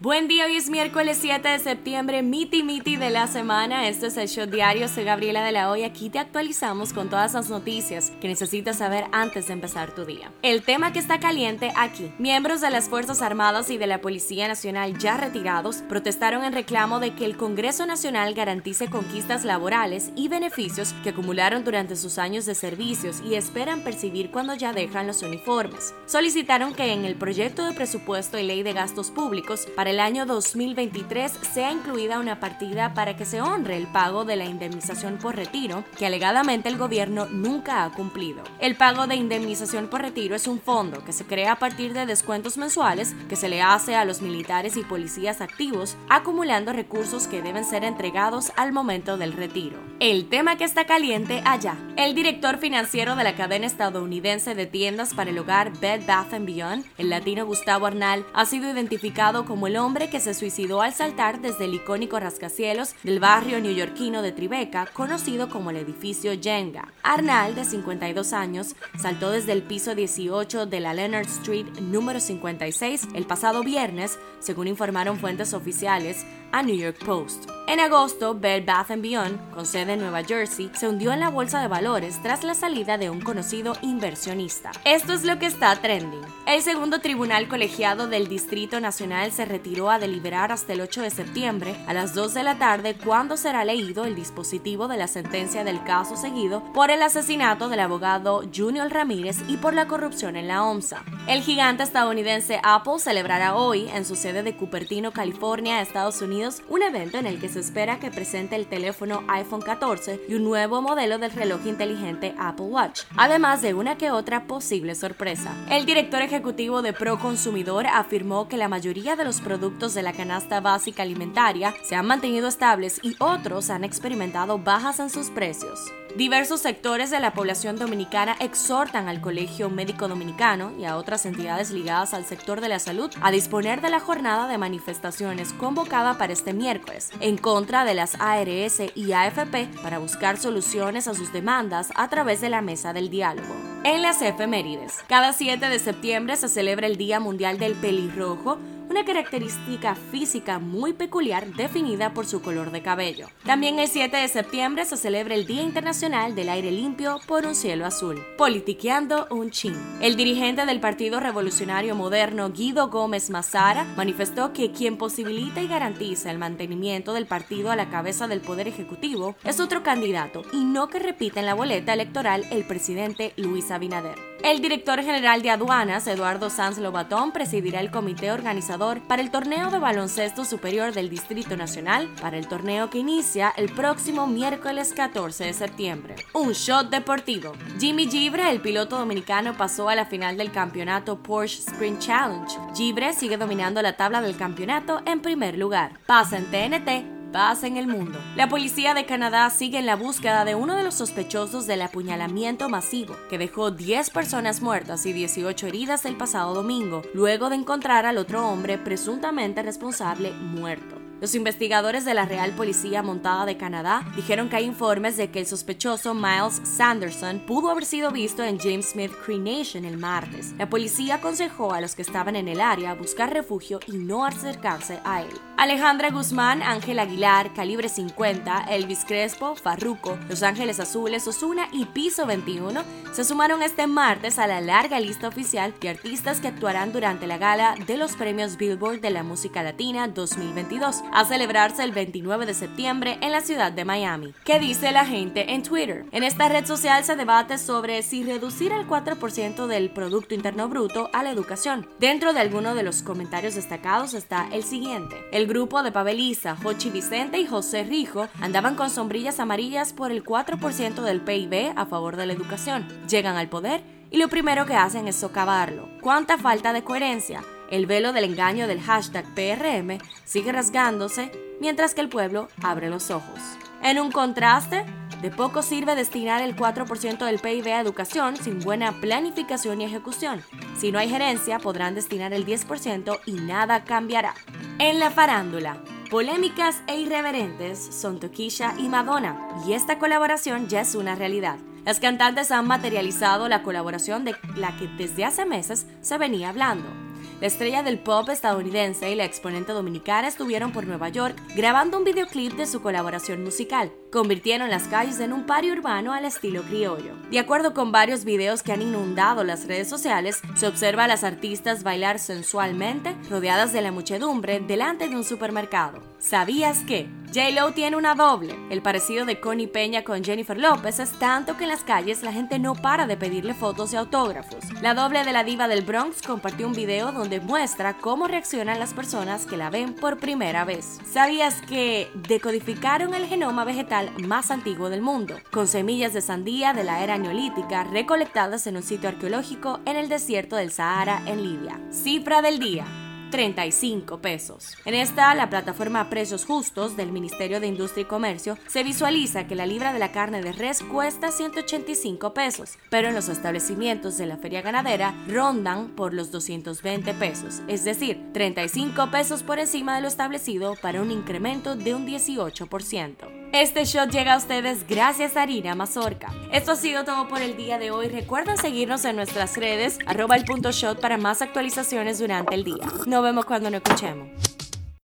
Buen día, hoy es miércoles 7 de septiembre, miti miti de la semana. Esto es el Show Diario, soy Gabriela de la Hoy. Aquí te actualizamos con todas las noticias que necesitas saber antes de empezar tu día. El tema que está caliente aquí. Miembros de las Fuerzas Armadas y de la Policía Nacional ya retirados protestaron en reclamo de que el Congreso Nacional garantice conquistas laborales y beneficios que acumularon durante sus años de servicios y esperan percibir cuando ya dejan los uniformes. Solicitaron que en el proyecto de presupuesto y ley de gastos públicos para el año 2023 sea incluida una partida para que se honre el pago de la indemnización por retiro, que alegadamente el gobierno nunca ha cumplido. El pago de indemnización por retiro es un fondo que se crea a partir de descuentos mensuales que se le hace a los militares y policías activos, acumulando recursos que deben ser entregados al momento del retiro. El tema que está caliente allá. El director financiero de la cadena estadounidense de tiendas para el hogar Bed Bath Beyond, el latino Gustavo Arnal, ha sido identificado como el hombre que se suicidó al saltar desde el icónico rascacielos del barrio neoyorquino de Tribeca, conocido como el edificio Jenga. Arnal, de 52 años, saltó desde el piso 18 de la Leonard Street número 56 el pasado viernes, según informaron fuentes oficiales a New York Post. En agosto, Bed Bath Beyond, con sede en Nueva Jersey, se hundió en la bolsa de valores tras la salida de un conocido inversionista. Esto es lo que está trending. El segundo tribunal colegiado del Distrito Nacional se retiró a deliberar hasta el 8 de septiembre a las 2 de la tarde cuando será leído el dispositivo de la sentencia del caso seguido por el asesinato del abogado Junior Ramírez y por la corrupción en la OMSA. El gigante estadounidense Apple celebrará hoy en su sede de Cupertino, California, Estados Unidos, un evento en el que se espera que presente el teléfono iPhone 14 y un nuevo modelo del reloj inteligente Apple Watch, además de una que otra posible sorpresa. El director ejecutivo de Pro Consumidor afirmó que la mayoría de los productos de la canasta básica alimentaria se han mantenido estables y otros han experimentado bajas en sus precios. Diversos sectores de la población dominicana exhortan al Colegio Médico Dominicano y a otras entidades ligadas al sector de la salud a disponer de la jornada de manifestaciones convocada para este miércoles en contra de las ARS y AFP para buscar soluciones a sus demandas a través de la mesa del diálogo. En las efemérides, cada 7 de septiembre se celebra el Día Mundial del Pelirrojo, característica física muy peculiar definida por su color de cabello. También el 7 de septiembre se celebra el Día Internacional del Aire Limpio por un cielo azul. Politiqueando un chin. El dirigente del Partido Revolucionario Moderno, Guido Gómez Mazara, manifestó que quien posibilita y garantiza el mantenimiento del partido a la cabeza del Poder Ejecutivo es otro candidato y no que repita en la boleta electoral el presidente Luis Abinader. El director general de aduanas, Eduardo Sanz Lobatón, presidirá el comité organizador para el torneo de baloncesto superior del Distrito Nacional, para el torneo que inicia el próximo miércoles 14 de septiembre. Un shot deportivo. Jimmy Gibre, el piloto dominicano, pasó a la final del campeonato Porsche Sprint Challenge. Gibre sigue dominando la tabla del campeonato en primer lugar. Pasa en TNT paz en el mundo. La policía de Canadá sigue en la búsqueda de uno de los sospechosos del apuñalamiento masivo, que dejó 10 personas muertas y 18 heridas el pasado domingo, luego de encontrar al otro hombre presuntamente responsable muerto. Los investigadores de la Real Policía Montada de Canadá dijeron que hay informes de que el sospechoso Miles Sanderson pudo haber sido visto en James Smith Cree Nation el martes. La policía aconsejó a los que estaban en el área buscar refugio y no acercarse a él. Alejandra Guzmán, Ángel Aguilar, Calibre 50, Elvis Crespo, Farruco, Los Ángeles Azules, Osuna y Piso 21 se sumaron este martes a la larga lista oficial de artistas que actuarán durante la gala de los premios Billboard de la música latina 2022 a celebrarse el 29 de septiembre en la ciudad de Miami. ¿Qué dice la gente en Twitter? En esta red social se debate sobre si reducir el 4% del Producto Interno Bruto a la educación. Dentro de algunos de los comentarios destacados está el siguiente. El grupo de Pabeliza, Jochi Vicente y José Rijo andaban con sombrillas amarillas por el 4% del PIB a favor de la educación. Llegan al poder y lo primero que hacen es socavarlo. ¿Cuánta falta de coherencia? El velo del engaño del hashtag PRM sigue rasgándose mientras que el pueblo abre los ojos. En un contraste, de poco sirve destinar el 4% del PIB a educación sin buena planificación y ejecución. Si no hay gerencia, podrán destinar el 10% y nada cambiará. En la farándula, polémicas e irreverentes son Toquisha y Madonna, y esta colaboración ya es una realidad. Las cantantes han materializado la colaboración de la que desde hace meses se venía hablando. La estrella del pop estadounidense y la exponente dominicana estuvieron por Nueva York grabando un videoclip de su colaboración musical. Convirtieron las calles en un party urbano al estilo criollo. De acuerdo con varios videos que han inundado las redes sociales, se observa a las artistas bailar sensualmente, rodeadas de la muchedumbre, delante de un supermercado. ¿Sabías que? J-Lo tiene una doble. El parecido de Connie Peña con Jennifer López es tanto que en las calles la gente no para de pedirle fotos y autógrafos. La doble de la diva del Bronx compartió un video donde muestra cómo reaccionan las personas que la ven por primera vez. ¿Sabías que decodificaron el genoma vegetal más antiguo del mundo, con semillas de sandía de la era neolítica recolectadas en un sitio arqueológico en el desierto del Sahara en Libia? Cifra del día. 35 pesos. En esta, la plataforma Precios Justos del Ministerio de Industria y Comercio, se visualiza que la libra de la carne de res cuesta 185 pesos, pero en los establecimientos de la feria ganadera rondan por los 220 pesos, es decir, 35 pesos por encima de lo establecido para un incremento de un 18%. Este shot llega a ustedes gracias a Harina Mazorca. Esto ha sido todo por el día de hoy. Recuerden seguirnos en nuestras redes, arroba el punto shot para más actualizaciones durante el día. Nos vemos cuando nos escuchemos.